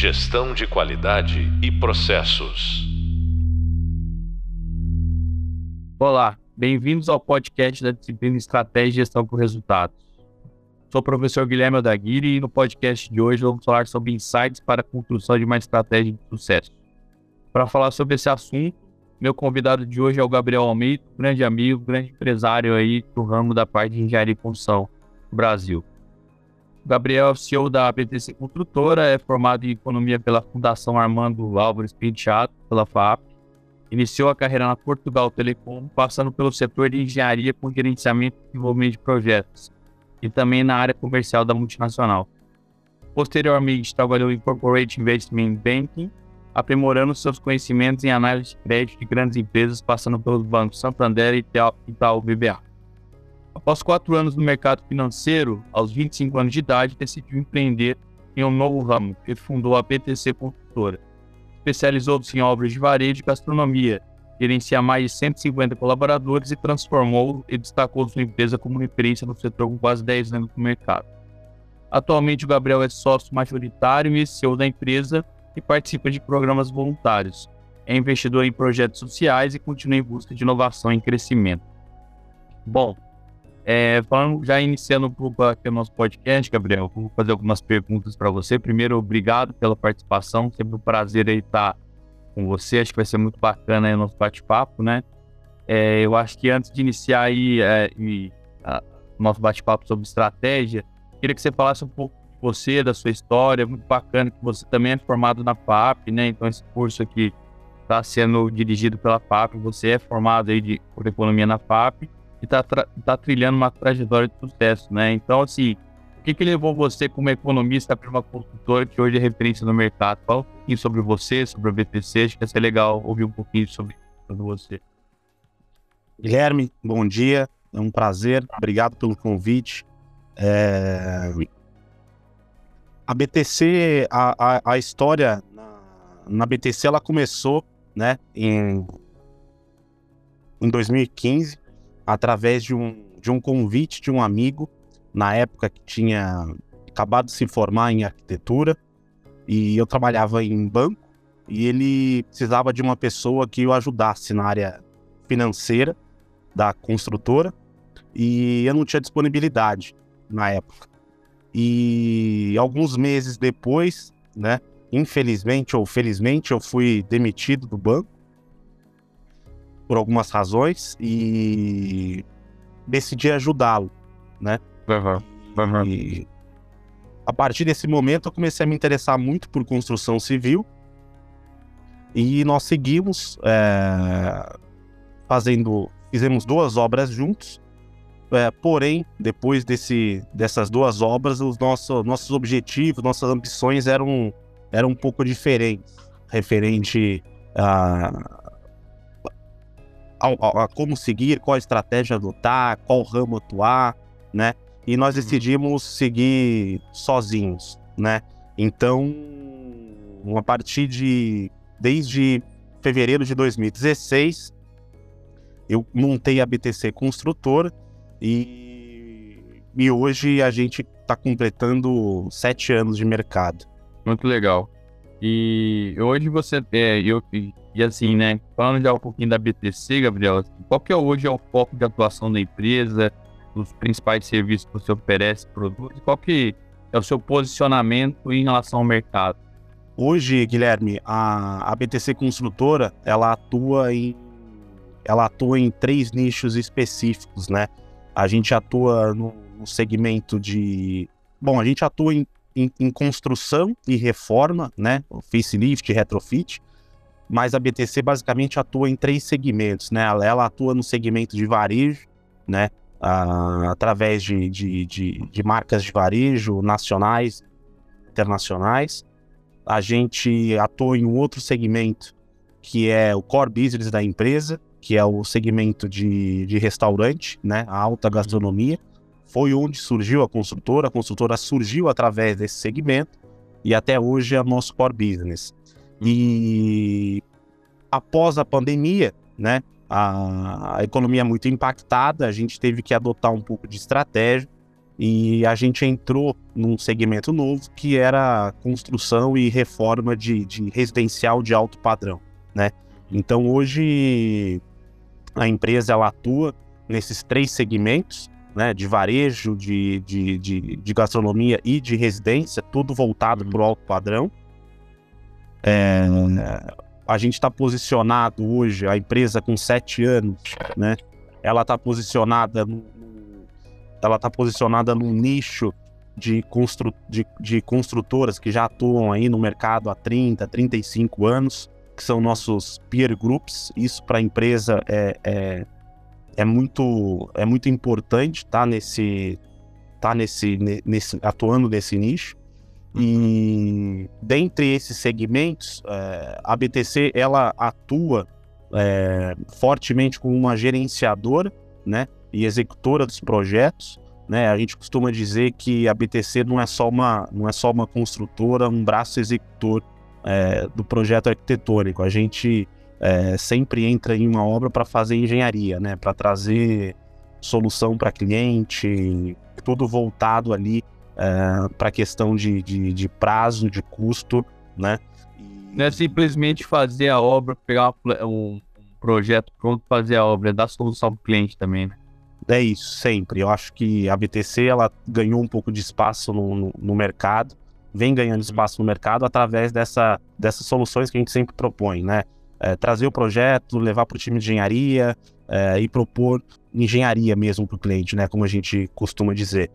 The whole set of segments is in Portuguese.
Gestão de qualidade e processos. Olá, bem-vindos ao podcast da disciplina Estratégia e Gestão por Resultados. Sou o professor Guilherme Odaguiri e no podcast de hoje vamos falar sobre insights para a construção de uma estratégia de sucesso. Para falar sobre esse assunto, meu convidado de hoje é o Gabriel Almeida, grande amigo, grande empresário aí do ramo da parte de engenharia e construção no Brasil. Gabriel CEO da BTC Construtora, é formado em economia pela Fundação Armando Álvares Penteado, pela FAP. Iniciou a carreira na Portugal Telecom, passando pelo setor de engenharia com gerenciamento e desenvolvimento de projetos, e também na área comercial da multinacional. Posteriormente, trabalhou em Corporate Investment Banking, aprimorando seus conhecimentos em análise de crédito de grandes empresas, passando pelos bancos Santander e Itaú BBA. Após quatro anos no mercado financeiro, aos 25 anos de idade, decidiu empreender em um novo ramo, e fundou a BTC Construtora. Especializou-se em obras de varejo e gastronomia, gerencia mais de 150 colaboradores e transformou e destacou sua empresa como referência no setor com quase 10 anos no mercado. Atualmente, o Gabriel é sócio majoritário e CEO da empresa e participa de programas voluntários. É investidor em projetos sociais e continua em busca de inovação e crescimento. Bom, é, falando, já iniciando aqui o nosso podcast, Gabriel, vou fazer algumas perguntas para você. Primeiro, obrigado pela participação, sempre um prazer estar com você. Acho que vai ser muito bacana aí o nosso bate-papo, né? É, eu acho que antes de iniciar aí é, o nosso bate-papo sobre estratégia, queria que você falasse um pouco você, da sua história. Muito bacana que você também é formado na FAP, né? Então esse curso aqui está sendo dirigido pela FAP. Você é formado aí de, por economia na FAP e está tá trilhando uma trajetória de sucesso, né? Então, assim, o que, que levou você como economista para uma consultora que hoje é referência no mercado? Fala um pouquinho sobre você, sobre a BTC. Acho que ia ser legal ouvir um pouquinho sobre, sobre você. Guilherme, bom dia. É um prazer. Obrigado pelo convite. É, a BTC, a, a, a história na, na, BTC, ela começou, né, em, em 2015, através de um, de um convite de um amigo, na época que tinha acabado de se formar em arquitetura, e eu trabalhava em banco, e ele precisava de uma pessoa que o ajudasse na área financeira da construtora, e eu não tinha disponibilidade na época. E alguns meses depois, né, infelizmente ou felizmente, eu fui demitido do banco por algumas razões e decidi ajudá-lo, né? Uhum. Uhum. E a partir desse momento eu comecei a me interessar muito por construção civil e nós seguimos é, fazendo, fizemos duas obras juntos é, porém, depois desse, dessas duas obras, os nossos, nossos objetivos, nossas ambições eram, eram um pouco diferentes, referente a, a, a como seguir, qual estratégia adotar, qual ramo atuar, né? E nós uhum. decidimos seguir sozinhos, né? Então, a partir de desde fevereiro de 2016, eu montei a BTC Construtora e, e hoje a gente está completando sete anos de mercado. Muito legal. E hoje você é, eu, e, assim, né? Falando já um pouquinho da BTC, Gabriel, assim, qual que é hoje é o foco de atuação da empresa, os principais serviços que você oferece, produtos, qual que é o seu posicionamento em relação ao mercado? Hoje, Guilherme, a, a BTC Construtora, ela atua em ela atua em três nichos específicos, né? A gente atua no, no segmento de. Bom, a gente atua em, em, em, construção e reforma, né? Facelift, retrofit. Mas a BTC basicamente atua em três segmentos, né? Ela, atua no segmento de varejo, né? Ah, através de, de, de, de marcas de varejo nacionais, internacionais. A gente atua em um outro segmento que é o core business da empresa, que é o segmento de, de restaurante, né, a alta gastronomia. Foi onde surgiu a construtora. A construtora surgiu através desse segmento e até hoje é o nosso core business. E após a pandemia, né, a, a economia muito impactada, a gente teve que adotar um pouco de estratégia, e a gente entrou num segmento novo que era construção e reforma de, de residencial de alto padrão, né? Então hoje a empresa ela atua nesses três segmentos, né? De varejo, de, de, de, de gastronomia e de residência, tudo voltado para o alto padrão. É, a gente está posicionado hoje, a empresa com sete anos, né? Ela está posicionada no, ela está posicionada num nicho de, constru, de, de, construtoras que já atuam aí no mercado há 30, 35 anos, que são nossos peer groups. Isso para a empresa é, é, é, muito, é muito importante tá nesse, tá nesse, nesse, atuando nesse nicho. E dentre esses segmentos, é, a BTC ela atua é, fortemente como uma gerenciadora, né? e executora dos projetos. Né? A gente costuma dizer que a BTC não é só uma, não é só uma construtora, um braço executor é, do projeto arquitetônico. A gente é, sempre entra em uma obra para fazer engenharia, né? para trazer solução para cliente, tudo voltado ali é, para a questão de, de, de, prazo, de custo. Né? Não é simplesmente fazer a obra, pegar um projeto pronto, fazer a obra, é dar solução para o cliente também. Né? É isso, sempre. Eu acho que a BTC ela ganhou um pouco de espaço no, no, no mercado, vem ganhando uhum. espaço no mercado através dessa, dessas soluções que a gente sempre propõe, né? É, trazer o projeto, levar para o time de engenharia é, e propor engenharia mesmo para o cliente, né? Como a gente costuma dizer.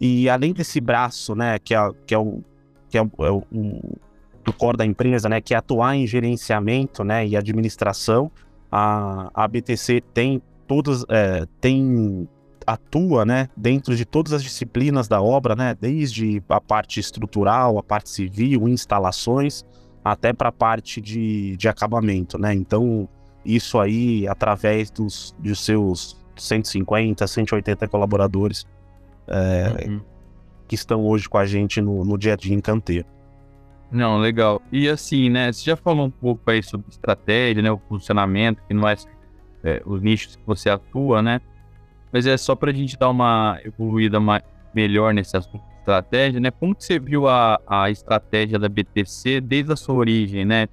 E além desse braço, né? Que é, que é o que é, é o, o core da empresa, né? Que é atuar em gerenciamento, né? E administração. A, a BTC tem todas é, tem atua, né, dentro de todas as disciplinas da obra, né, desde a parte estrutural, a parte civil, instalações, até para a parte de, de acabamento, né. Então isso aí através dos, dos seus 150, 180 colaboradores é, uhum. que estão hoje com a gente no, no dia a dia em canteiro. Não, legal. E assim, né, você já falou um pouco aí sobre estratégia, né, o funcionamento, que não é é, os nichos que você atua, né? Mas é só para a gente dar uma evoluída mais, melhor nesse assunto de estratégia, né? Como que você viu a, a estratégia da BTC desde a sua origem, né?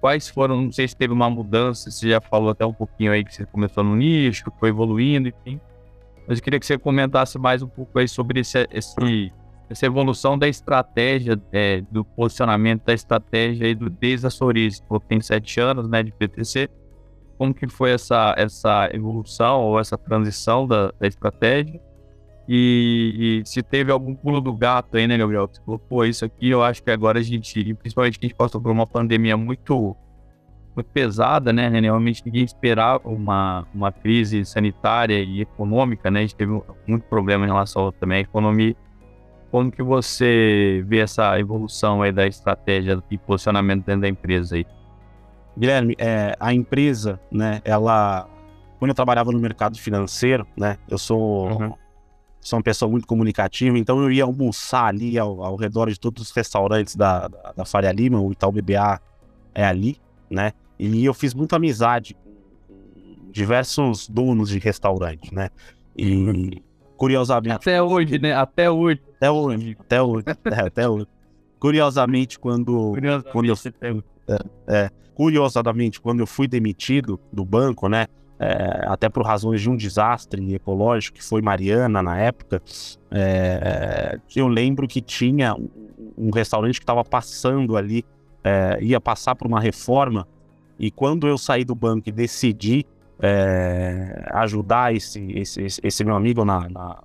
Quais foram, não sei se teve uma mudança, você já falou até um pouquinho aí que você começou no nicho, foi evoluindo, enfim. Mas eu queria que você comentasse mais um pouco aí sobre esse, esse essa evolução da estratégia, é, do posicionamento da estratégia aí do, desde. Você tem sete anos, né, de BTC como que foi essa, essa evolução ou essa transição da, da estratégia e, e, se teve algum pulo do gato aí, né, Gabriel? Você falou, pô, isso aqui eu acho que agora a gente, principalmente que a gente passou por uma pandemia muito, muito pesada, né? Realmente ninguém esperava uma, uma crise sanitária e econômica, né? A gente teve muito problema em relação também à economia. Como que você vê essa evolução aí da estratégia e posicionamento dentro da empresa aí? Guilherme, é, a empresa, né, ela. Quando eu trabalhava no mercado financeiro, né, eu sou, uhum. sou uma pessoa muito comunicativa, então eu ia almoçar ali ao, ao redor de todos os restaurantes da, da, da Faria Lima, o Itaú BBA é ali, né, e eu fiz muita amizade com diversos donos de restaurante, né, e curiosamente. Até hoje, né? Até hoje. Até hoje. Até hoje. é, até hoje. Curiosamente, quando. Curiosamente, quando eu, é, é, curiosamente, quando eu fui demitido do banco, né? É, até por razões de um desastre ecológico que foi Mariana na época, é, eu lembro que tinha um, restaurante que estava passando ali, é, ia passar por uma reforma, e quando eu saí do banco e decidi é, ajudar esse, esse, esse, meu amigo na, na,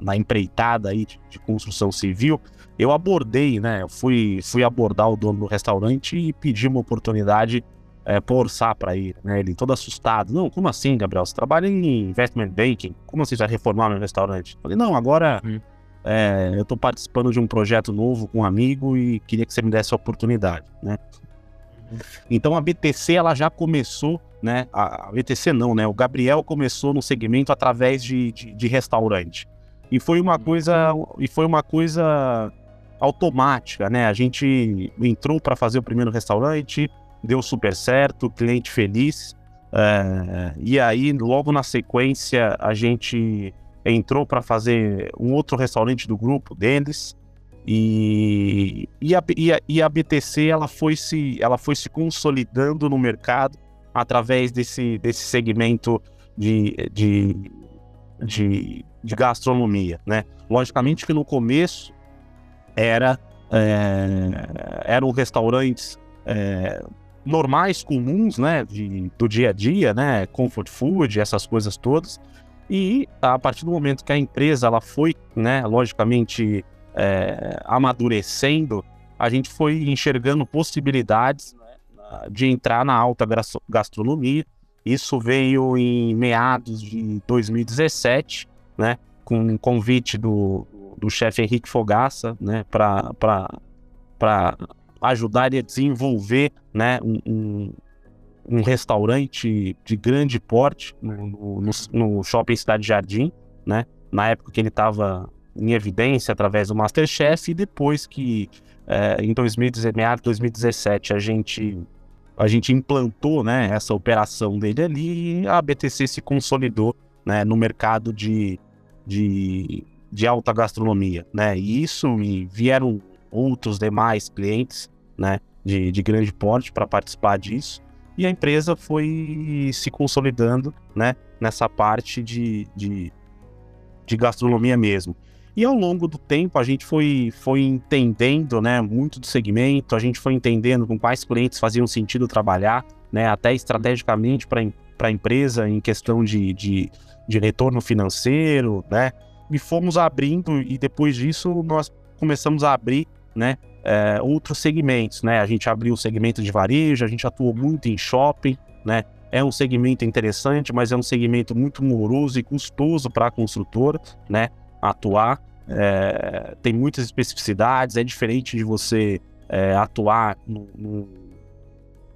na empreitada aí de, de construção civil, eu abordei, né? Eu fui, fui abordar o dono do restaurante e pedi uma oportunidade é, por orçar para ir, né? Ele todo assustado. Não, como assim, Gabriel? Você trabalha em investment banking? Como assim vai reformar meu restaurante? Eu falei, não, agora hum. É, eu estou participando de um projeto novo com um amigo e queria que você me desse a oportunidade, né? Uhum. Então a BTC ela já começou, né? A, a, BTC não, né? O Gabriel começou no segmento através de, de, de restaurante. E foi uma uhum. coisa, e foi uma coisa automática, né? A gente entrou para fazer o primeiro restaurante, deu super certo, cliente feliz. É, e aí, logo na sequência, a gente entrou para fazer um outro restaurante do grupo deles. E, e, a, e, a, e a BTC ela foi, se, ela foi se consolidando no mercado através desse, desse segmento de, de, de, de gastronomia. Né? Logicamente que no começo era, é, eram restaurantes é, normais, comuns, né, de, do dia a dia, né, comfort food, essas coisas todas. E a partir do momento que a empresa ela foi, né, logicamente é, amadurecendo, a gente foi enxergando possibilidades né, de entrar na alta gastronomia. Isso veio em meados de 2017, né, com um convite do, do chefe Henrique Fogaça, né, para ajudar a desenvolver né, um, um restaurante de grande porte no, no, no shopping Cidade Jardim, né, na época que ele estava em evidência através do Masterchef e depois que é, em 2019, 2017 a gente a gente implantou né, essa operação dele ali e a BTC se consolidou né, no mercado de, de, de alta gastronomia. Né? E isso e vieram outros demais clientes né, de, de grande porte para participar disso. E a empresa foi se consolidando né, nessa parte de, de, de gastronomia mesmo. E ao longo do tempo a gente foi, foi entendendo né, muito do segmento, a gente foi entendendo com quais clientes faziam sentido trabalhar, né, até estrategicamente para a empresa em questão de, de, de retorno financeiro, né? E fomos abrindo, e depois disso nós começamos a abrir né, é, outros segmentos. Né? A gente abriu o segmento de varejo, a gente atuou muito em shopping, né? É um segmento interessante, mas é um segmento muito moroso e custoso para a construtora, né? Atuar é, tem muitas especificidades, é diferente de você é, atuar no, no,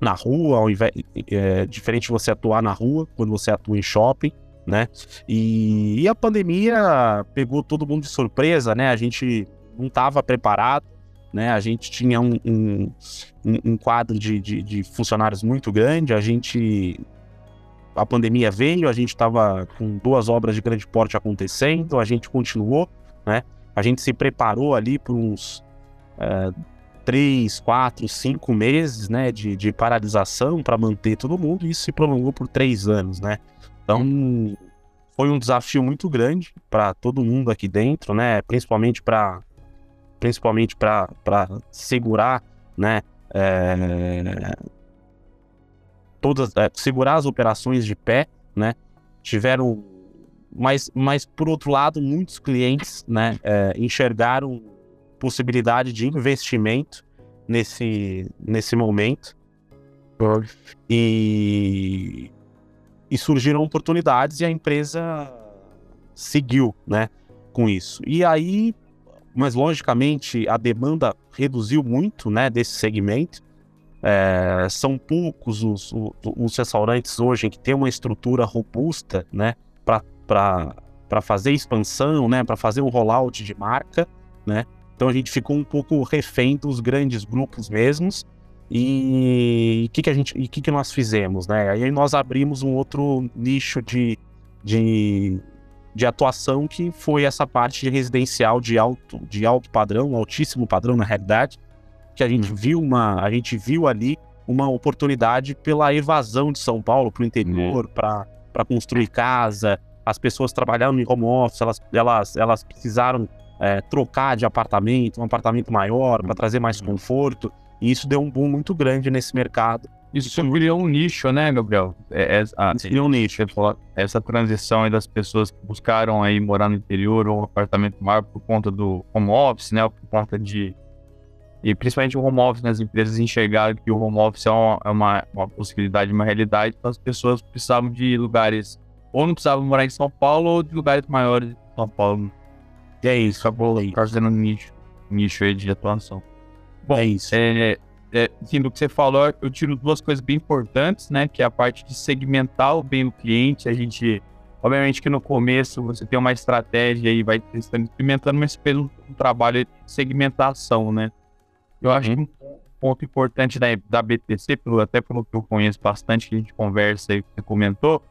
na rua, ao invés, é diferente de você atuar na rua quando você atua em shopping, né? E, e a pandemia pegou todo mundo de surpresa, né? A gente não estava preparado, né? A gente tinha um, um, um quadro de, de, de funcionários muito grande, a gente a pandemia veio, a gente estava com duas obras de grande porte acontecendo, a gente continuou né? A gente se preparou ali por uns é, três, quatro, cinco meses, né, de, de paralisação para manter todo mundo, e isso se prolongou por três anos, né? Então foi um desafio muito grande para todo mundo aqui dentro, né? Principalmente para principalmente para segurar, né? É, todas é, segurar as operações de pé, né? Tiveram mas, mas por outro lado, muitos clientes né, é, enxergaram possibilidade de investimento nesse, nesse momento. E, e surgiram oportunidades e a empresa seguiu né, com isso. E aí, mas logicamente, a demanda reduziu muito né, desse segmento. É, são poucos os, os, os, restaurantes hoje que têm uma estrutura robusta né, para fazer expansão, né, para fazer um rollout de marca, né? Então a gente ficou um pouco refém dos grandes grupos mesmos. E o que, que a gente, que, que nós fizemos, né? Aí nós abrimos um outro nicho de, de, de atuação que foi essa parte de residencial de alto, de alto padrão, altíssimo padrão na realidade, que a gente uhum. viu uma, a gente viu ali uma oportunidade pela evasão de São Paulo para o interior, uhum. para construir casa, as pessoas trabalhando em home office, elas, elas, elas precisaram é, trocar de apartamento, um apartamento maior, para trazer mais conforto. E isso deu um boom muito grande nesse mercado. Isso criou um nicho, né, Gabriel? É, é, ah, criou um nicho. Essa transição aí das pessoas que buscaram aí morar no interior ou um apartamento maior por conta do home office, né? Por conta de. E principalmente o home office, né? As empresas enxergaram que o home office é uma, é uma, uma possibilidade, uma realidade, então as pessoas precisavam de lugares ou não precisava morar em São Paulo ou de lugares maiores de São Paulo. E é isso, acabou aí. Fazendo um nicho, nicho aí de atuação. Bom, é isso. É, é, assim, do que você falou, eu tiro duas coisas bem importantes, né? Que é a parte de segmentar o bem do cliente. A gente, obviamente que no começo você tem uma estratégia e vai testando, experimentando, mas um trabalho de segmentação, né? Eu acho uhum. que um ponto importante da, da BTC, pelo, até pelo que eu conheço bastante, que a gente conversa e você comentou,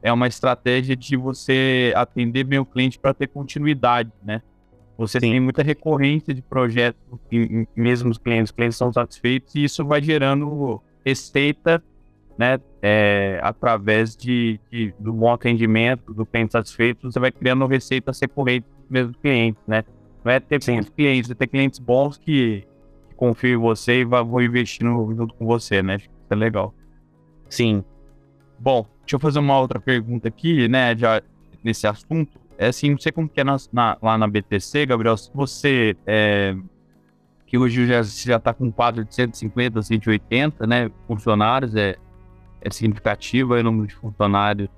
é uma estratégia de você atender bem o cliente para ter continuidade, né? Você Sim. tem muita recorrência de projetos, e mesmo os clientes, os clientes são satisfeitos e isso vai gerando receita, né? É, através de, de, do bom atendimento, do cliente satisfeito, você vai criando receitas recorrentes dos mesmos clientes, né? Não é ter Sim. clientes, é ter clientes bons que, que confiam em você e vão investindo junto com você, né? Acho que isso é legal. Sim. Bom, deixa eu fazer uma outra pergunta aqui, né, já nesse assunto. É assim, não sei como que é na, na, lá na BTC, Gabriel, se você, é, que hoje já, já está com um quadro de 150, 180, né, funcionários, é, é significativo o número de funcionários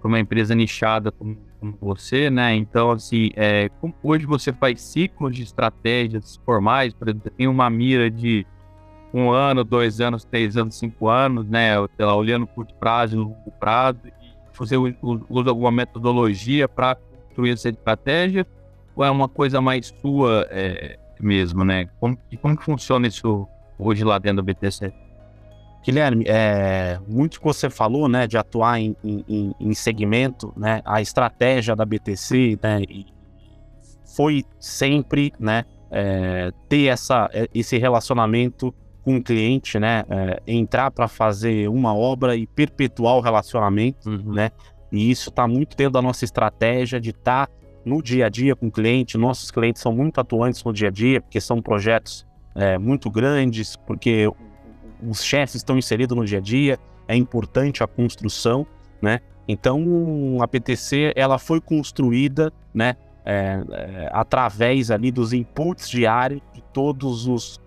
para uma empresa nichada como, como, você, né, então, assim, é, como, hoje você faz ciclos de estratégias formais, por exemplo, tem uma mira de um ano, dois anos, três anos, cinco anos, né? Lá, olhando curto prazo, longo prazo, você usa alguma metodologia para construir essa estratégia, ou é uma coisa mais sua é, mesmo, né? Como, como que funciona isso hoje lá dentro do BTC? Guilherme, é, muito que você falou, né, de atuar em, em, em segmento, né, a estratégia da BTC, né, foi sempre, né, é, ter essa, esse relacionamento com o cliente, né? É, entrar para fazer uma obra e perpetuar o relacionamento, uhum. né? E isso está muito dentro da nossa estratégia de estar tá no dia a dia com o cliente. Nossos clientes são muito atuantes no dia a dia, porque são projetos é, muito grandes, porque os chefes estão inseridos no dia a dia, é importante a construção, né? Então a PTC ela foi construída, né? É, é, através ali dos inputs diários de todos os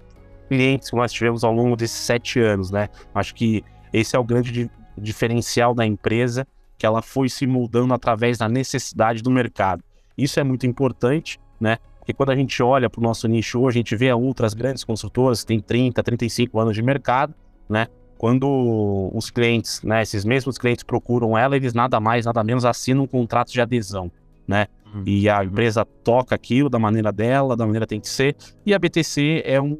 clientes que nós tivemos ao longo desses sete anos, né? Acho que esse é o grande di diferencial da empresa, que ela foi se moldando através da necessidade do mercado. Isso é muito importante, né? Porque quando a gente olha para o nosso nicho hoje, a gente vê outras grandes construtoras que têm 30, 35 anos de mercado, né? Quando os clientes, né, esses mesmos clientes procuram ela, eles nada mais, nada menos assinam um contrato de adesão, né? Uhum. E a empresa toca aquilo da maneira dela, da maneira que tem que ser. E a BTC é um,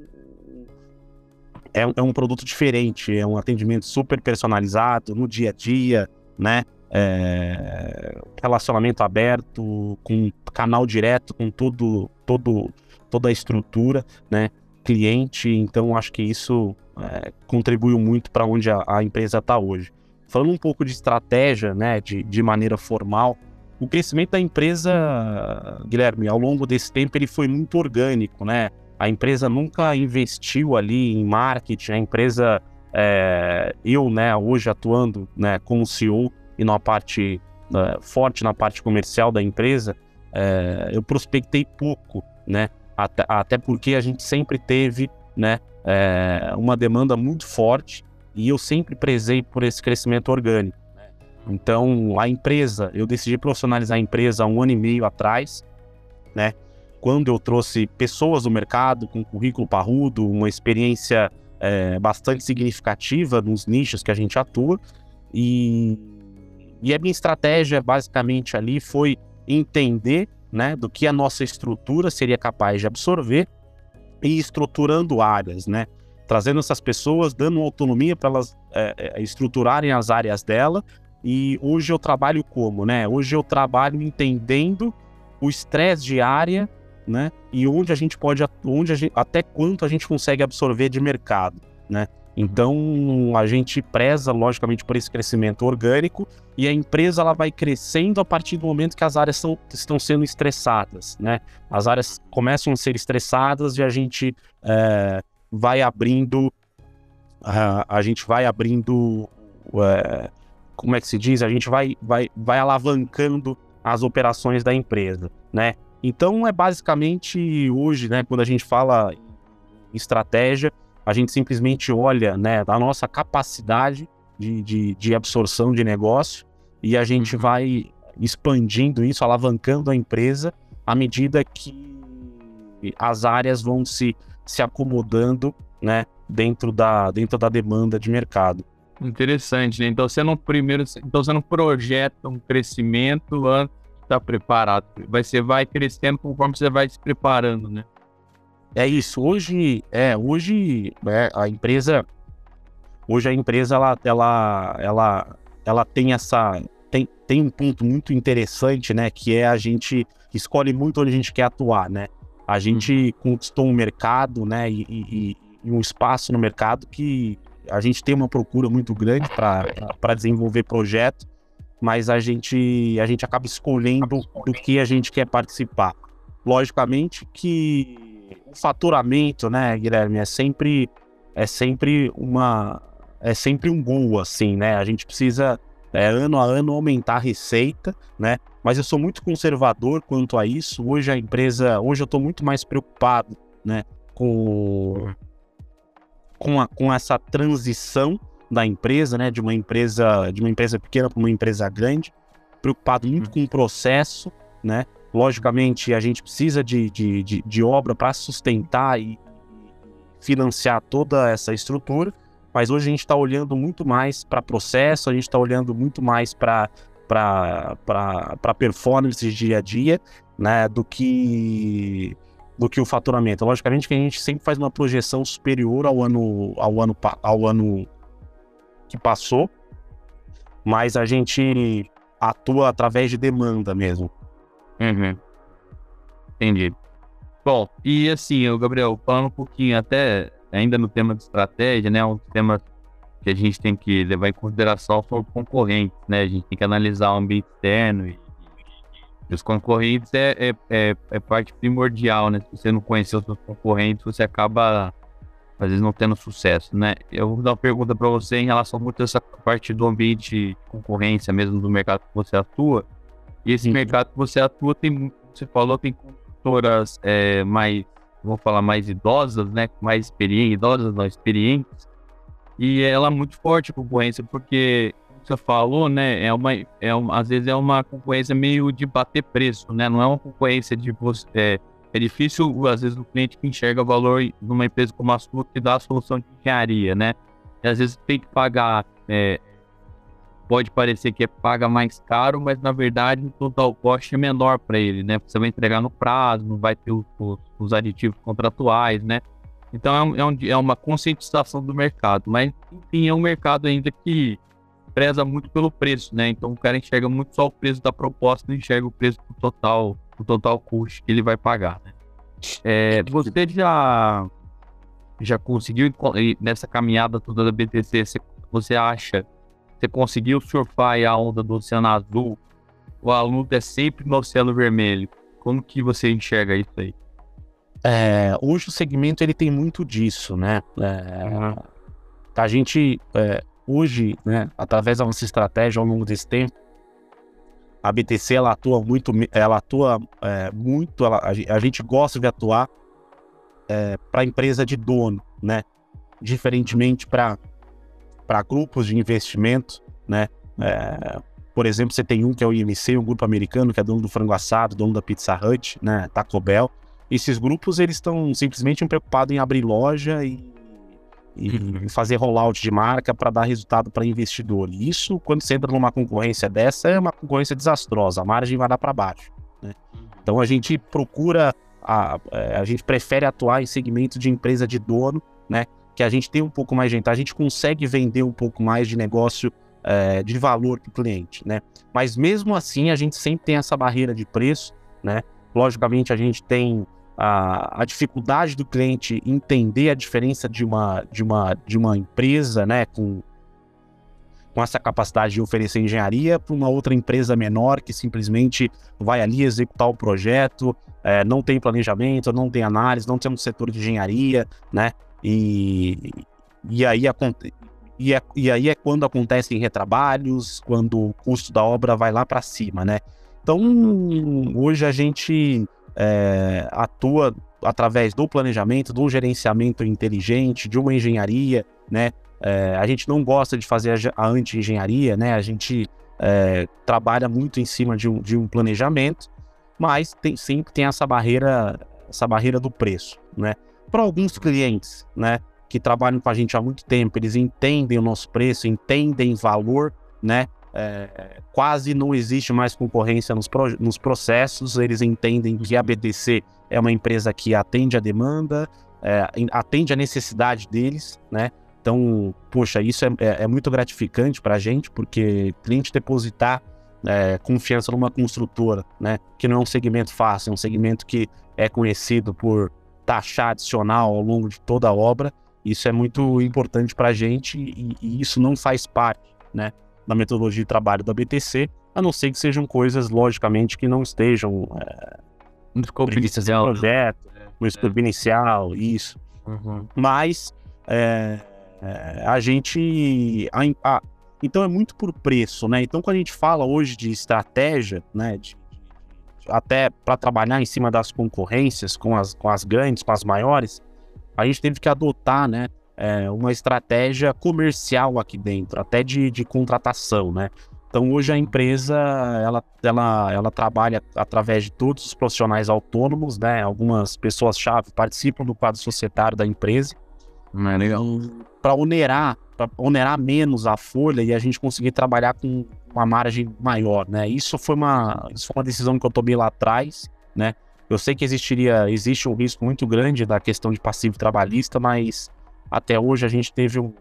é, é um produto diferente, é um atendimento super personalizado no dia a dia, né? É, relacionamento aberto, com canal direto, com todo, todo, toda a estrutura, né? Cliente, então acho que isso é, contribuiu muito para onde a, a empresa está hoje. Falando um pouco de estratégia, né, de, de maneira formal, o crescimento da empresa, Guilherme, ao longo desse tempo ele foi muito orgânico, né? A empresa nunca investiu ali em marketing, a empresa, é, eu, né, hoje atuando né, como CEO e na parte é, forte na parte comercial da empresa, é, eu prospectei pouco, né? Até, até, porque a gente sempre teve, né, é, uma demanda muito forte e eu sempre prezei por esse crescimento orgânico. Então, a empresa, eu decidi profissionalizar a empresa há um ano e meio atrás, né? Quando eu trouxe pessoas do mercado com currículo parrudo, uma experiência é, bastante significativa nos nichos que a gente atua. E, e a minha estratégia, basicamente, ali foi entender né, do que a nossa estrutura seria capaz de absorver e estruturando áreas, né? Trazendo essas pessoas, dando autonomia para elas é, é, estruturarem as áreas dela. E hoje eu trabalho como, né? Hoje eu trabalho entendendo o estresse de área né? E onde a gente pode, onde gente, até quanto a gente consegue absorver de mercado, né? Então a gente preza logicamente por esse crescimento orgânico e a empresa ela vai crescendo a partir do momento que as áreas são, estão sendo estressadas, né? As áreas começam a ser estressadas e a gente é, vai abrindo, a, a gente vai abrindo, é, como é que se diz? A gente vai, vai, vai alavancando as operações da empresa, né? Então é basicamente hoje, né, quando a gente fala em estratégia, a gente simplesmente olha né, a nossa capacidade de, de, de absorção de negócio e a gente uhum. vai expandindo isso, alavancando a empresa à medida que as áreas vão se, se acomodando né, dentro, da, dentro da demanda de mercado. Interessante, né? Então você não primeiro, então você não projeta um crescimento antes está preparado. Você vai crescendo conforme você vai se preparando, né? É isso. Hoje, é, hoje é, a empresa, hoje a empresa ela, ela, ela, ela tem essa, tem, tem um ponto muito interessante, né? Que é a gente escolhe muito onde a gente quer atuar, né? A gente conquistou um mercado, né? E, e, e um espaço no mercado que a gente tem uma procura muito grande para desenvolver projeto, mas a gente, a gente acaba escolhendo do que a gente quer participar. Logicamente que o faturamento, né, Guilherme, é sempre, é sempre uma é sempre um gol, assim, né? A gente precisa é, ano a ano aumentar a receita, né? Mas eu sou muito conservador quanto a isso. Hoje a empresa, hoje eu estou muito mais preocupado, né, com com, a, com essa transição da empresa, né, de uma empresa de uma empresa pequena para uma empresa grande, preocupado muito com o processo, né? Logicamente a gente precisa de, de, de, de obra para sustentar e financiar toda essa estrutura, mas hoje a gente está olhando muito mais para processo, a gente está olhando muito mais para para performance de dia a dia, né, do que do que o faturamento. Logicamente que a gente sempre faz uma projeção superior ao ano ao ano ao ano que passou, mas a gente atua através de demanda mesmo. Uhum. Entendi. Bom, e assim, o Gabriel, falando um pouquinho até ainda no tema de estratégia, né, um tema que a gente tem que levar em consideração são os concorrentes, né? A gente tem que analisar o ambiente externo e, e os concorrentes é, é, é, é, parte primordial, né? Se você não conhecer os seus concorrentes, você acaba às vezes não tendo sucesso, né? Eu vou dar uma pergunta para você em relação muito a essa parte do ambiente concorrência mesmo do mercado que você atua. E esse Sim. mercado que você atua tem, você falou, tem consultoras é, mais vamos falar mais idosas, né? Mais experientes, idosas não experientes. E ela é muito forte a concorrência, porque você falou, né? É uma, é uma, às vezes é uma concorrência meio de bater preço, né? Não é uma concorrência de você. É, é difícil, às vezes, o cliente que enxerga valor numa empresa como a sua que dá a solução de engenharia, né? E às vezes tem que pagar é, pode parecer que é paga mais caro, mas na verdade o total cost é menor para ele, né? Você vai entregar no prazo, não vai ter os, os aditivos contratuais, né? Então é, um, é, um, é, uma conscientização do mercado, mas enfim, é um mercado ainda que preza muito pelo preço, né? Então o cara enxerga muito só o preço da proposta, não enxerga o preço total, do total custo que ele vai pagar, né? É, você já já conseguiu nessa caminhada toda da BTC, você, você acha você conseguiu surfar a onda do Oceano Azul, o aluno é sempre no Oceano Vermelho. Como que você enxerga isso aí? É, hoje o segmento ele tem muito disso, né? É, uhum. A gente é, hoje, né, através da nossa estratégia ao longo desse tempo, a BTC ela atua muito, ela atua é, muito, ela, a, gente gosta de atuar é, para empresa de dono, né? Diferentemente para grupos de investimento, né? É, por exemplo, você tem um que é o IMC, um grupo americano que é dono do frango assado, dono da Pizza Hut, né? Taco Bell. Esses grupos eles estão simplesmente preocupados em abrir loja e, e uhum. fazer rollout de marca para dar resultado para investidor. E isso, quando você entra numa concorrência dessa, é uma concorrência desastrosa. A margem vai dar para baixo. Né? Então a gente procura, a, é, a gente prefere atuar em segmento de empresa de dono, né? que a gente tem um pouco mais de gente, a gente consegue vender um pouco mais de negócio é, de valor para o cliente, né? Mas mesmo assim, a gente sempre tem essa barreira de preço, né? Logicamente, a gente tem a, a dificuldade do cliente entender a diferença de uma, de uma, de uma empresa, né? Com, com essa capacidade de oferecer engenharia para uma outra empresa menor que simplesmente vai ali executar o projeto, é, não tem planejamento, não tem análise, não tem um setor de engenharia, né? E, e, aí, e, é, e aí é quando acontecem retrabalhos, quando o custo da obra vai lá para cima, né? Então, hoje a gente é, atua através do planejamento, do gerenciamento inteligente, de uma engenharia, né? É, a gente não gosta de fazer a, anti-engenharia, né? A gente é, trabalha muito em cima de um, de um planejamento, mas tem, sempre tem essa barreira, essa barreira do preço, né? para alguns clientes, né, que trabalham com a gente há muito tempo, eles entendem o nosso preço, entendem valor, né? É, quase não existe mais concorrência nos, pro, nos processos, eles entendem que a BTC é uma empresa que atende a demanda, é, atende a necessidade deles, né? Então, poxa, isso é, é, é muito gratificante para a gente, porque cliente depositar é, confiança numa construtora, né? Que não é um segmento fácil, é um segmento que é conhecido por taxar adicional ao longo de toda a obra. Isso é muito importante para a gente e, e, isso não faz parte, né, da metodologia de trabalho da BTC, a não ser que sejam coisas, logicamente, que não estejam é, no escopo inicial, projeto, no escopo inicial, isso. Uhum. Mas é, é, a gente. A, a, então é muito por preço, né? Então, quando a gente fala hoje de estratégia, né? De, até para trabalhar em cima das concorrências, com as, com as grandes, com as maiores, a gente teve que adotar, né? É, uma estratégia comercial aqui dentro, até de, de contratação, né? Então hoje a empresa ela, ela, ela trabalha através de todos os profissionais autônomos, né? Algumas pessoas-chave participam do quadro societário da empresa. Não é legal. Para onerar, onerar menos a folha e a gente conseguir trabalhar com uma margem maior, né? Isso foi uma, isso foi uma decisão que eu tomei lá atrás, né? Eu sei que existiria, existe um risco muito grande da questão de passivo trabalhista, mas até hoje a gente teve um,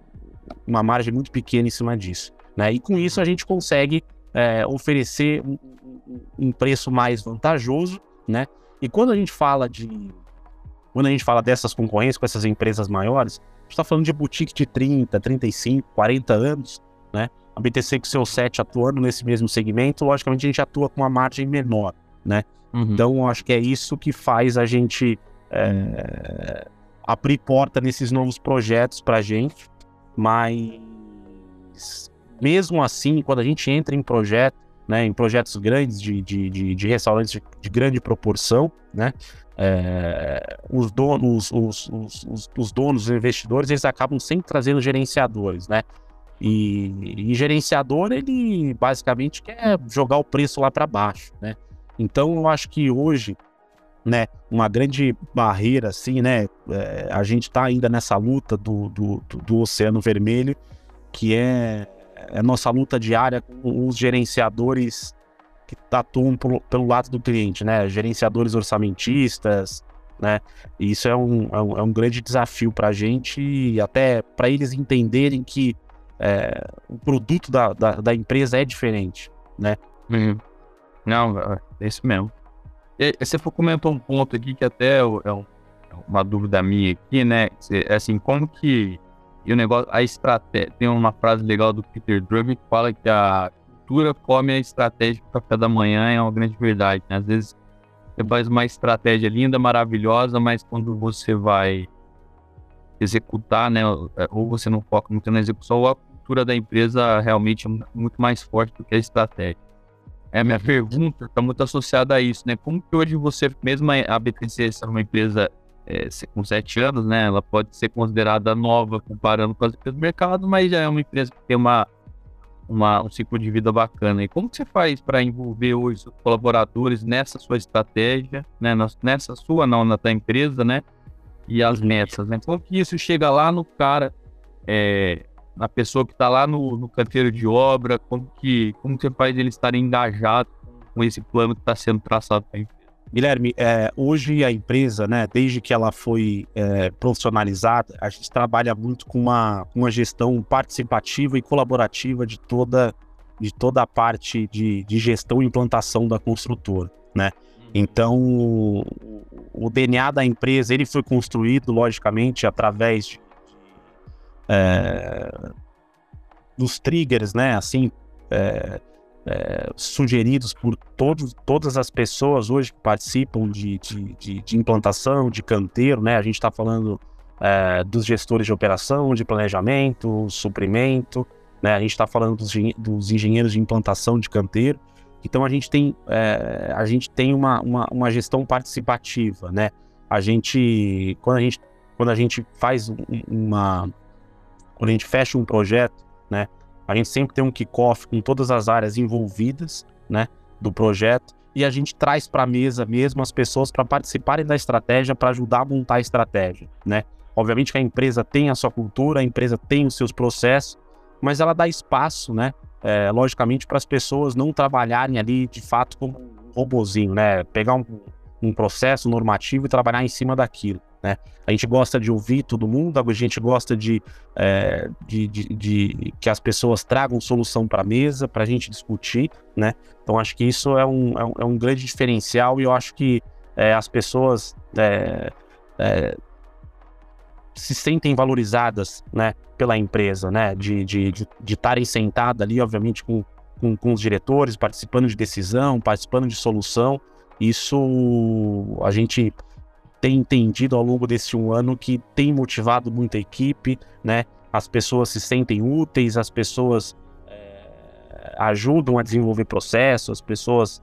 uma margem muito pequena em cima disso. Né? E com isso a gente consegue é, oferecer um, um, preço mais vantajoso, né? E quando a gente fala de quando a gente fala dessas concorrências com essas empresas maiores, a gente está falando de boutique de 30, 35, 40 anos, né? A BTC com seu 7 atuando nesse mesmo segmento, logicamente a gente atua com uma margem menor, né? Uhum. Então, acho que é isso que faz a gente é, abrir porta nesses novos projetos para a gente, mas mesmo assim, quando a gente entra em projeto, né, em projetos grandes de, de, de, de restaurantes de, de, grande proporção, né, é, os donos, os, os, os, os, donos, os investidores, eles acabam sempre trazendo gerenciadores, né? E, e gerenciador, ele basicamente quer jogar o preço lá para baixo, né? Então, eu acho que hoje, né, uma grande barreira, assim, né, é, a gente está ainda nessa luta do, do, do, do Oceano Vermelho, que é é nossa luta diária com os gerenciadores que atuam pelo, pelo lado do cliente, né? Gerenciadores orçamentistas, né? E isso é um, é um, é um grande desafio para a gente e até para eles entenderem que é, o produto da, da, da, empresa é diferente, né? Não, é, é isso mesmo. E, você comentou um ponto aqui que até é, é uma dúvida minha aqui, né? Assim, como que e o negócio, a estratégia. Tem uma frase legal do Peter Drucker que fala que a cultura come a estratégia do café da manhã, é uma grande verdade. Né? Às vezes você faz uma estratégia linda, maravilhosa, mas quando você vai executar, né, é, ou você não foca muito na execução, ou a cultura da empresa realmente é muito mais forte do que a estratégia. É, a minha pergunta está muito associada a isso, né? Como que hoje você, mesmo a BTC ser uma empresa é, com sete anos, né? Ela pode ser considerada nova comparando com as empresas do mercado, mas já é uma empresa que tem uma, uma, um ciclo de vida bacana. E como que você faz para envolver hoje os colaboradores nessa sua estratégia, né? Nessa sua, não, na tua empresa, né? E as metas, né? Como que isso chega lá no cara, é, na pessoa que está lá no, no canteiro de obra, como que, como que você faz ele estar engajado com esse plano que está sendo traçado para a empresa? Guilherme, é, hoje a empresa, né, desde que ela foi é, profissionalizada, a gente trabalha muito com uma, uma gestão participativa e colaborativa de toda, de toda a parte de, de gestão e implantação da construtora, né? Uhum. Então, o, o, DNA da empresa, ele foi construído, logicamente, através de, de é, dos triggers, né, assim, é, é, sugeridos por todos, todas as pessoas hoje que participam de, de, de, de implantação, de canteiro, né? A gente está falando é, dos gestores de operação, de planejamento, suprimento, né? A gente está falando dos, dos, engenheiros de implantação de canteiro. Então a gente tem, é, a gente tem uma, uma, uma, gestão participativa, né? A gente, quando a gente, quando a gente faz uma, quando a gente fecha um projeto, né? A gente sempre tem um kickoff com todas as áreas envolvidas, né, do projeto, e a gente traz para a mesa mesmo as pessoas para participarem da estratégia, para ajudar a montar a estratégia, né? Obviamente que a empresa tem a sua cultura, a empresa tem os seus processos, mas ela dá espaço, né? É, logicamente, para as pessoas não trabalharem ali de fato como um robozinho, né? Pegar um, um processo normativo e trabalhar em cima daquilo. Né? A gente gosta de ouvir todo mundo, a gente gosta de, é, de, de, de, que as pessoas tragam solução para a mesa, para a gente discutir. Né? Então, acho que isso é um, é um, é um grande diferencial e eu acho que é, as pessoas é, é, se sentem valorizadas né, pela empresa, né? de estarem de, de, de sentadas ali, obviamente, com, com, com os diretores, participando de decisão, participando de solução. Isso a gente tem entendido ao longo desse um ano que tem motivado muita equipe, né? As pessoas se sentem úteis, as pessoas é, ajudam a desenvolver processos, as pessoas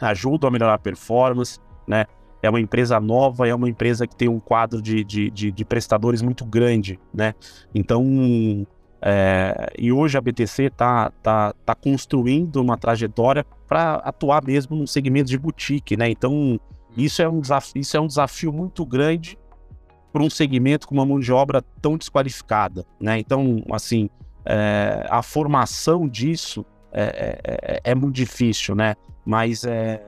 ajudam a melhorar a performance, né? É uma empresa nova, é uma empresa que tem um quadro de, de, de, de prestadores muito grande, né? Então, é, e hoje a BTC está tá, tá construindo uma trajetória para atuar mesmo no segmento de boutique, né? Então, isso é um desafio, isso é um desafio muito grande para um segmento com uma mão de obra tão desqualificada, né? Então, assim, é, a formação disso é, é, é, muito difícil, né? Mas é,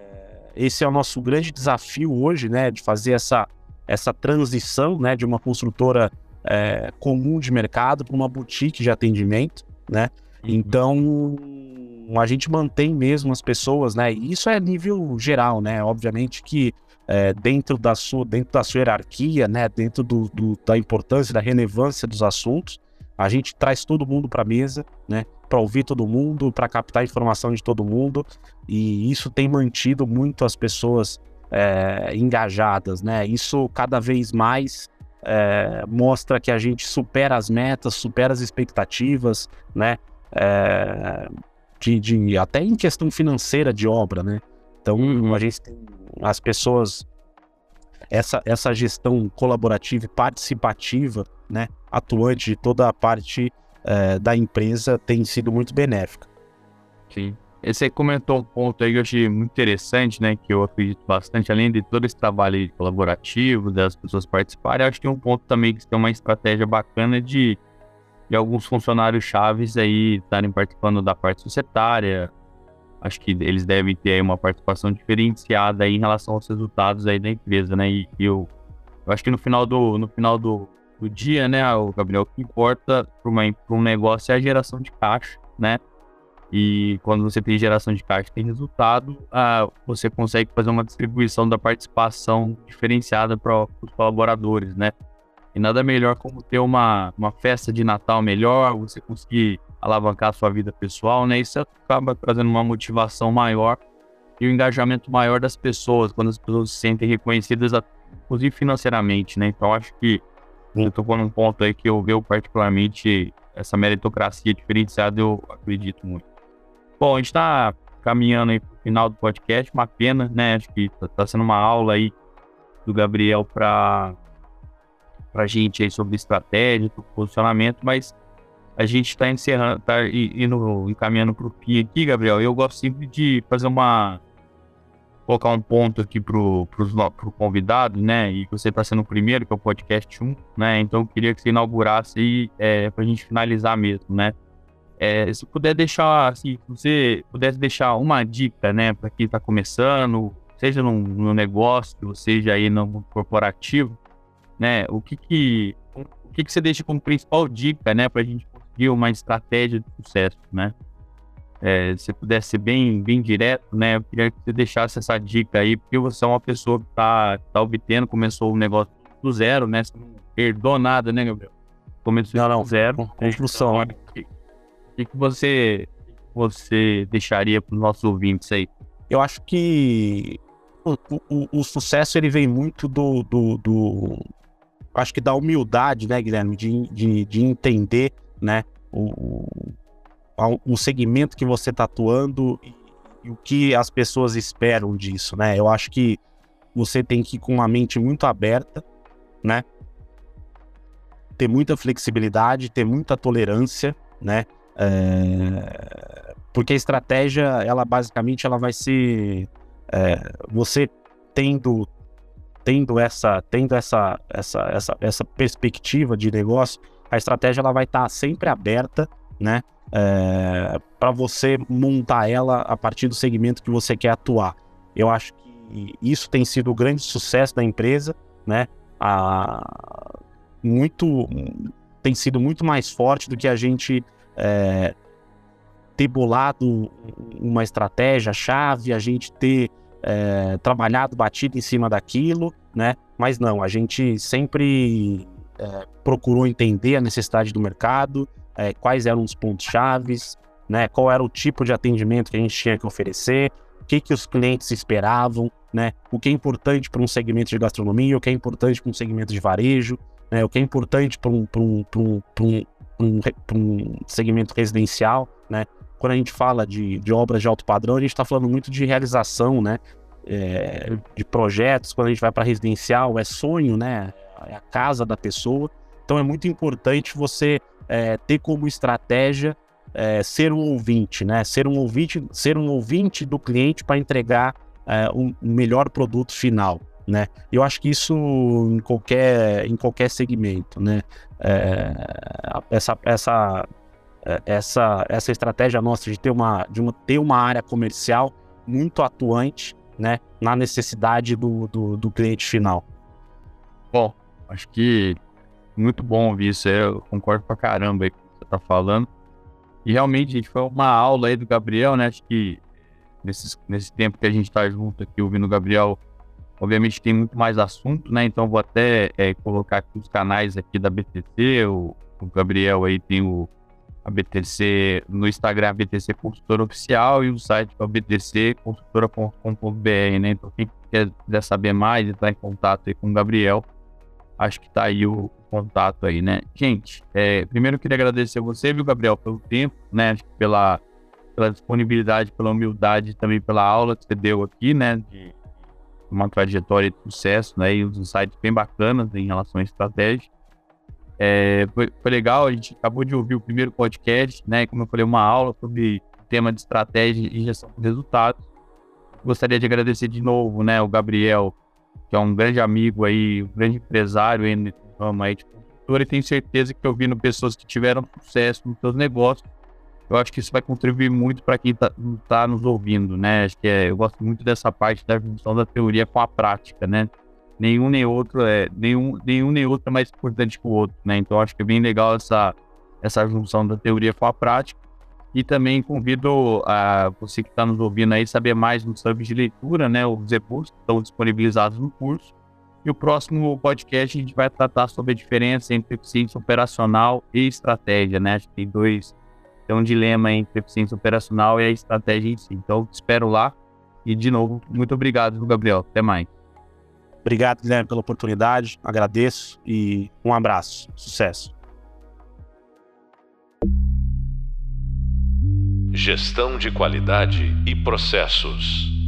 esse é o nosso grande desafio hoje, né? De fazer essa, essa transição, né? De uma construtora é, comum de mercado para uma boutique de atendimento, né? Uhum. Então a gente mantém mesmo as pessoas, né? E isso é nível geral, né? Obviamente que é, dentro, da sua, dentro da sua hierarquia, né? Dentro do, do, da importância, da relevância dos assuntos, a gente traz todo mundo para a mesa, né? Para ouvir todo mundo, para captar informação de todo mundo, e isso tem mantido muito as pessoas é, engajadas, né? Isso cada vez mais é, mostra que a gente supera as metas, supera as expectativas, né? É, de, de, até em questão financeira de obra, né? Então a gente tem as pessoas essa, essa gestão colaborativa e participativa, né, atuante de toda a parte é, da empresa tem sido muito benéfica. Sim. Você comentou um ponto aí que eu achei muito interessante, né? Que eu acredito bastante, além de todo esse trabalho colaborativo, das pessoas participarem, acho que tem um ponto também que tem uma estratégia bacana de e alguns funcionários chaves aí estarem participando da parte societária. Acho que eles devem ter aí uma participação diferenciada aí em relação aos resultados aí da empresa, né? E, eu, eu acho que no final do, no final do, do dia, né, o Gabriel, o que importa para um negócio é a geração de caixa, né? E quando você tem geração de caixa tem resultado, ah, você consegue fazer uma distribuição da participação diferenciada para os colaboradores, né? E nada melhor como ter uma, uma festa de Natal melhor, você conseguir alavancar a sua vida pessoal, né? Isso acaba trazendo uma motivação maior e um engajamento maior das pessoas, quando as pessoas se sentem reconhecidas, inclusive financeiramente, né? Então acho que eu tocou num ponto aí que eu vejo particularmente essa meritocracia diferenciada, eu acredito muito. Bom, a gente está caminhando aí para o final do podcast, uma pena, né? Acho que está tá sendo uma aula aí do Gabriel para para a gente aí sobre estratégia, posicionamento, mas a gente está encerrando, está indo encaminhando para o fim aqui, Gabriel. Eu gosto sempre de fazer uma colocar um ponto aqui para o convidado, né? E você está sendo o primeiro, que é o podcast 1, né? Então eu queria que você inaugurasse aí é, para a gente finalizar mesmo, né? É, se puder deixar, assim, se você pudesse deixar uma dica, né, para quem está começando, seja no, no negócio, seja aí no corporativo, né? O que que, o que, que você deixa como principal dica, né, para a gente conseguir uma estratégia de sucesso, né? É, se pudesse ser bem, bem direto, né? Eu queria que você deixasse essa dica aí, porque você é uma pessoa que está tá obtendo, começou o negócio do zero, né? Você não herdou nada, né, Gabriel? Começou não, não, zero. Construção. Então, o que, que você, você deixaria para os nossos ouvintes aí? Eu acho que o, o, o, sucesso ele vem muito do, do, do, acho que da humildade, né, Guilherme, de, de, de entender, né, o, o segmento que você está atuando e, e, o que as pessoas esperam disso, né? Eu acho que você tem que ir com uma mente muito aberta, né? Ter muita flexibilidade, ter muita tolerância, né? É... Porque a estratégia, ela basicamente, ela vai ser é... você tendo tendo essa, tendo essa, essa, essa, essa perspectiva de negócio, a estratégia ela vai estar tá sempre aberta, né? É, para você montar ela a partir do segmento que você quer atuar. Eu acho que isso tem sido o grande sucesso da empresa, né? A, muito tem sido muito mais forte do que a gente é, ter bolado uma estratégia chave, a gente ter é, trabalhado, batido em cima daquilo, né? Mas não, a gente sempre é, procurou entender a necessidade do mercado, é, quais eram os pontos chaves, né? Qual era o tipo de atendimento que a gente tinha que oferecer, o que, que os clientes esperavam, né? O que é importante para um segmento de gastronomia, o que é importante para um segmento de varejo, né? O que é importante para um, um, um, um, um segmento residencial, né? Quando a gente fala de, de obras de alto padrão, a gente está falando muito de realização, né? É, de projetos, quando a gente vai para residencial, é sonho, né? É a casa da pessoa. Então é muito importante você é, ter como estratégia é, ser um ouvinte, né? Ser um ouvinte, ser um ouvinte do cliente para entregar é, um melhor produto final, né? Eu acho que isso em qualquer, em qualquer segmento, né? É, essa, essa, essa, essa estratégia nossa de ter uma, de uma, ter uma área comercial muito atuante, né? Na necessidade do, do, do cliente final. Bom, acho que muito bom ouvir isso, eu concordo pra caramba aí com o que você tá falando. E realmente, gente, foi uma aula aí do Gabriel, né? Acho que nesse, nesse tempo que a gente está junto aqui ouvindo o Gabriel, obviamente tem muito mais assunto, né? Então vou até é, colocar aqui os canais aqui da BTC, o, o Gabriel aí tem o a BTC no Instagram, BTC Consultora Oficial, e o site é btcconsultora.com.br, né? Então quem quiser saber mais, entrar em contato aí com o Gabriel, acho que tá aí o contato aí, né? Gente, é, primeiro eu queria agradecer a você, viu, Gabriel, pelo tempo, né? Pela pela disponibilidade, pela humildade, também pela aula que você deu aqui, né? De uma trajetória de sucesso, né? E uns insights bem bacanas em relação à estratégia. É, foi, foi, legal, a gente acabou de ouvir o primeiro podcast, né? Como eu falei, uma aula sobre tema de estratégia e gestão de resultados. Gostaria de agradecer de novo, né? O Gabriel, que é um grande amigo aí, um grande empresário aí no aí de consultor, e tenho certeza que ouvindo pessoas que tiveram sucesso nos seus negócios, eu acho que isso vai contribuir muito para quem está tá nos ouvindo, né? Acho que é, eu gosto muito dessa parte da junção da teoria com a prática, né? Nenhum nem outro é nenhum, nenhum nem outro é mais importante que o outro, né? Então acho que é bem legal essa essa junção da teoria com a prática. E também convido a você que está nos ouvindo aí saber mais no serviço de leitura, né? Os e-books estão disponibilizados no curso. E o próximo podcast a gente vai tratar sobre a diferença entre eficiência operacional e estratégia, né? Acho que tem dois tem um dilema entre eficiência operacional e a estratégia em si. Então, espero lá. E, de novo, muito obrigado, Gabriel. Até mais. Obrigado, Guilherme, pela oportunidade. Agradeço e um abraço. Sucesso. Gestão de qualidade e processos.